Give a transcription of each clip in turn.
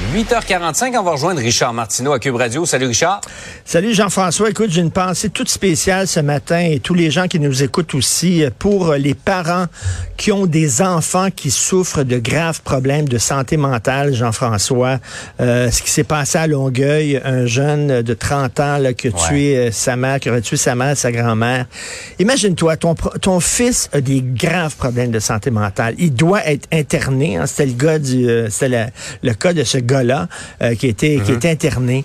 8h45, on va rejoindre Richard Martineau à Cube Radio. Salut Richard. Salut Jean-François. Écoute, j'ai une pensée toute spéciale ce matin et tous les gens qui nous écoutent aussi pour les parents qui ont des enfants qui souffrent de graves problèmes de santé mentale, Jean-François. Euh, ce qui s'est passé à Longueuil, un jeune de 30 ans là, qui a tué euh, sa mère, qui aurait tué sa mère, sa grand-mère. Imagine-toi, ton, ton fils a des graves problèmes de santé mentale. Il doit être interné. Hein, c'était le gars du, euh, c'était le cas de ce gars-là euh, qui était qui mhm. était interné.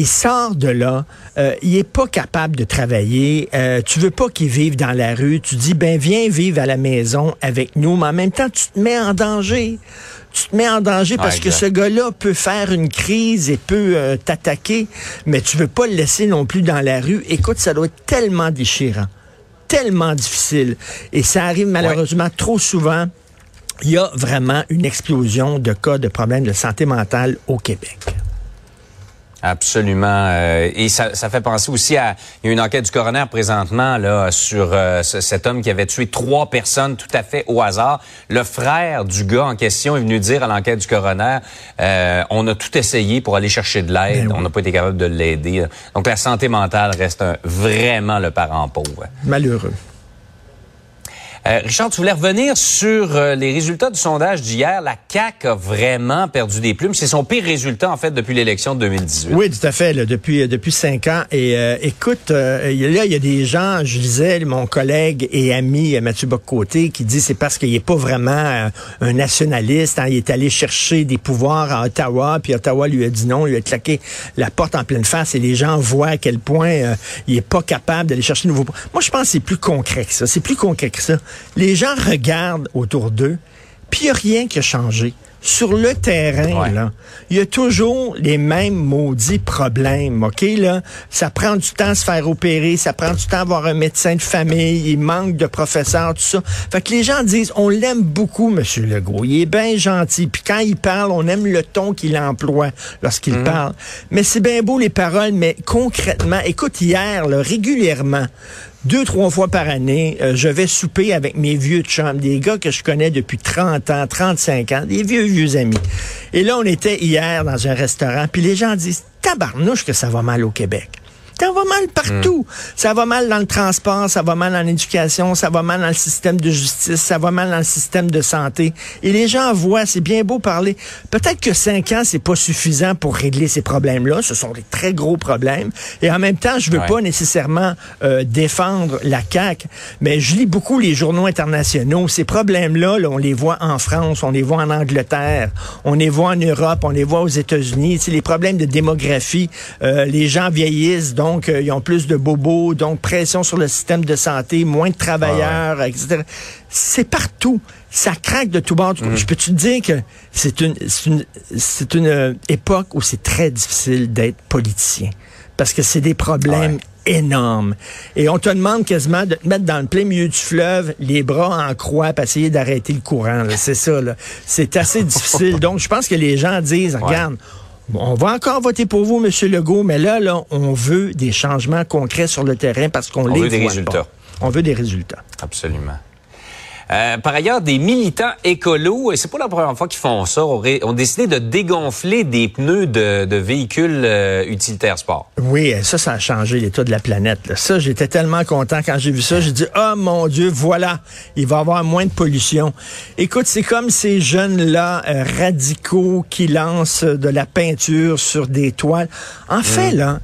Il sort de là, euh, il est pas capable de travailler. Euh, tu veux pas qu'il vive dans la rue. Tu dis ben viens vivre à la maison avec nous, mais en même temps tu te mets en danger. Tu te mets en danger parce que ce gars-là peut faire une crise et peut euh, t'attaquer, mais tu veux pas le laisser non plus dans la rue. Écoute, ça doit être tellement déchirant, tellement difficile, et ça arrive malheureusement trop souvent il y a vraiment une explosion de cas de problèmes de santé mentale au Québec. Absolument. Euh, et ça, ça, fait penser aussi à il y a une enquête du coroner présentement là sur euh, cet homme qui avait tué trois personnes tout à fait au hasard. Le frère du gars en question est venu dire à l'enquête du coroner euh, on a tout essayé pour aller chercher de l'aide, ben on n'a pas été capable de l'aider. Donc la santé mentale reste vraiment le parent pauvre. Malheureux. Euh, Richard, tu voulais revenir sur euh, les résultats du sondage d'hier. La CAQ a vraiment perdu des plumes. C'est son pire résultat, en fait, depuis l'élection de 2018. Oui, tout à fait, depuis, euh, depuis cinq ans. Et écoute, là, il y a des gens, je disais, mon collègue et ami Mathieu Boccoté, qui dit c'est parce qu'il n'est pas vraiment un nationaliste. Hein. il est allé chercher des pouvoirs à Ottawa, puis Ottawa lui a dit non, lui a claqué la porte en pleine face. Et les gens voient à quel point il est pas capable d'aller chercher de nouveaux... Moi, je pense que c'est plus concret que ça. C'est plus concret que ça les gens regardent autour d'eux, puis il n'y a rien qui a changé. Sur le terrain, là, il y a toujours les mêmes maudits problèmes, OK? Là? Ça prend du temps à se faire opérer, ça prend du temps à avoir un médecin de famille, il manque de professeurs, tout ça. Fait que les gens disent, on l'aime beaucoup, Monsieur Legault, il est bien gentil, puis quand il parle, on aime le ton qu'il emploie lorsqu'il mhm. parle. Mais c'est bien beau les paroles, mais concrètement, écoute, hier, là, régulièrement, deux, trois fois par année, euh, je vais souper avec mes vieux chums, des gars que je connais depuis 30 ans, 35 ans, des vieux, vieux amis. Et là, on était hier dans un restaurant, puis les gens disent, tabarnouche que ça va mal au Québec. Ça va mal partout. Hmm. Ça va mal dans le transport, ça va mal dans l'éducation, ça va mal dans le système de justice, ça va mal dans le système de santé. Et les gens voient, c'est bien beau parler. Peut-être que cinq ans, c'est pas suffisant pour régler ces problèmes-là. Ce sont des très gros problèmes. Et en même temps, je veux pas nécessairement euh, défendre la CAQ, mais je lis beaucoup les journaux internationaux. Ces problèmes-là, là, on les voit en France, on les voit en Angleterre, on les voit en Europe, on les voit aux États-Unis. C'est les problèmes de démographie. Euh, les gens vieillissent, donc donc euh, ils ont plus de bobos, donc pression sur le système de santé, moins de travailleurs, etc. C'est partout. Ça craque de tout bord. Mm. Je peux te dire que c'est une, euh, époque où c'est très difficile d'être politicien? Parce que c'est des problèmes énormes. Et on te demande quasiment de te mettre dans le plein milieu du fleuve, les bras en croix, pour essayer d'arrêter le courant. C'est ça. C'est assez difficile. Donc, je pense que les gens disent, regarde, on va encore voter pour vous, M. Legault, mais là, là, on veut des changements concrets sur le terrain parce qu'on les veut des résultats. On veut des résultats. Absolument. Euh, par ailleurs, des militants écolos, et c'est pas la première fois qu'ils font ça, ont, décidé de dégonfler des pneus de, véhicules euh, utilitaires sport. Oui, ça, ça a changé l'état de la planète. Ça, j'étais tellement content quand j'ai vu ça. J'ai dit, oh mon Dieu, voilà, il va y avoir moins de pollution. Écoute, c'est comme ces jeunes-là euh, radicaux qui lancent de la peinture sur des toiles. En fait, mm. là,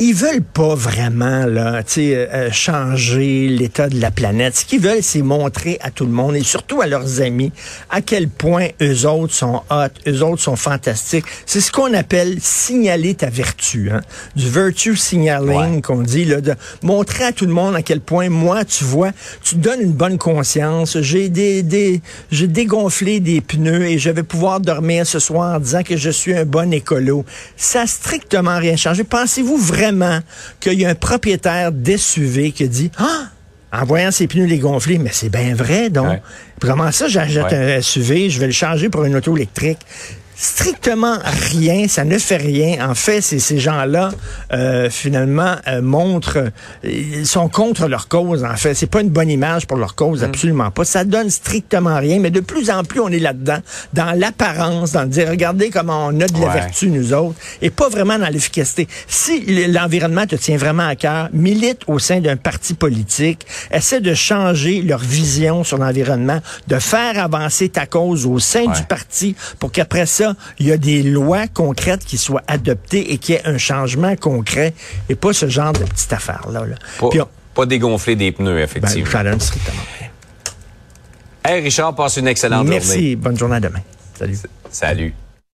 ils veulent pas vraiment là, euh, euh, changer l'état de la planète. Ce qu'ils veulent, c'est montrer à tout le monde et surtout à leurs amis à quel point eux autres sont hot, eux autres sont fantastiques. C'est ce qu'on appelle signaler ta vertu, hein? du virtue signaling qu'on dit, là, de montrer à tout le monde à quel point moi, tu vois, tu donnes une bonne conscience. J'ai des, des j'ai dégonflé des pneus et je vais pouvoir dormir ce soir en disant que je suis un bon écolo. Ça a strictement rien changé. Pensez-vous vraiment vraiment qu'il y a un propriétaire d'SUV qui dit Ah! En voyant ses pneus les gonfler, mais c'est bien vrai, donc. Comment ça, j'achète un SUV, je vais le changer pour une auto électrique? Strictement rien, ça ne fait rien. En fait, ces gens-là euh, finalement euh, montrent, ils sont contre leur cause. En fait, c'est pas une bonne image pour leur cause, mm. absolument pas. Ça donne strictement rien. Mais de plus en plus, on est là-dedans, dans l'apparence, dans le dire, regardez comment on a de la vertu nous autres, et pas vraiment dans l'efficacité. Si l'environnement te tient vraiment à cœur, milite au sein d'un parti politique, essaie de changer leur vision sur l'environnement, de faire avancer ta cause au sein du parti pour qu'après ça il y a des lois concrètes qui soient adoptées et qu'il y ait un changement concret et pas ce genre de petite affaire-là. Pas, dégonfler des pneus, effectivement. Ben, strictement Hey Richard, passe une excellente journée. Merci. Bonne journée à demain. Salut. Salut.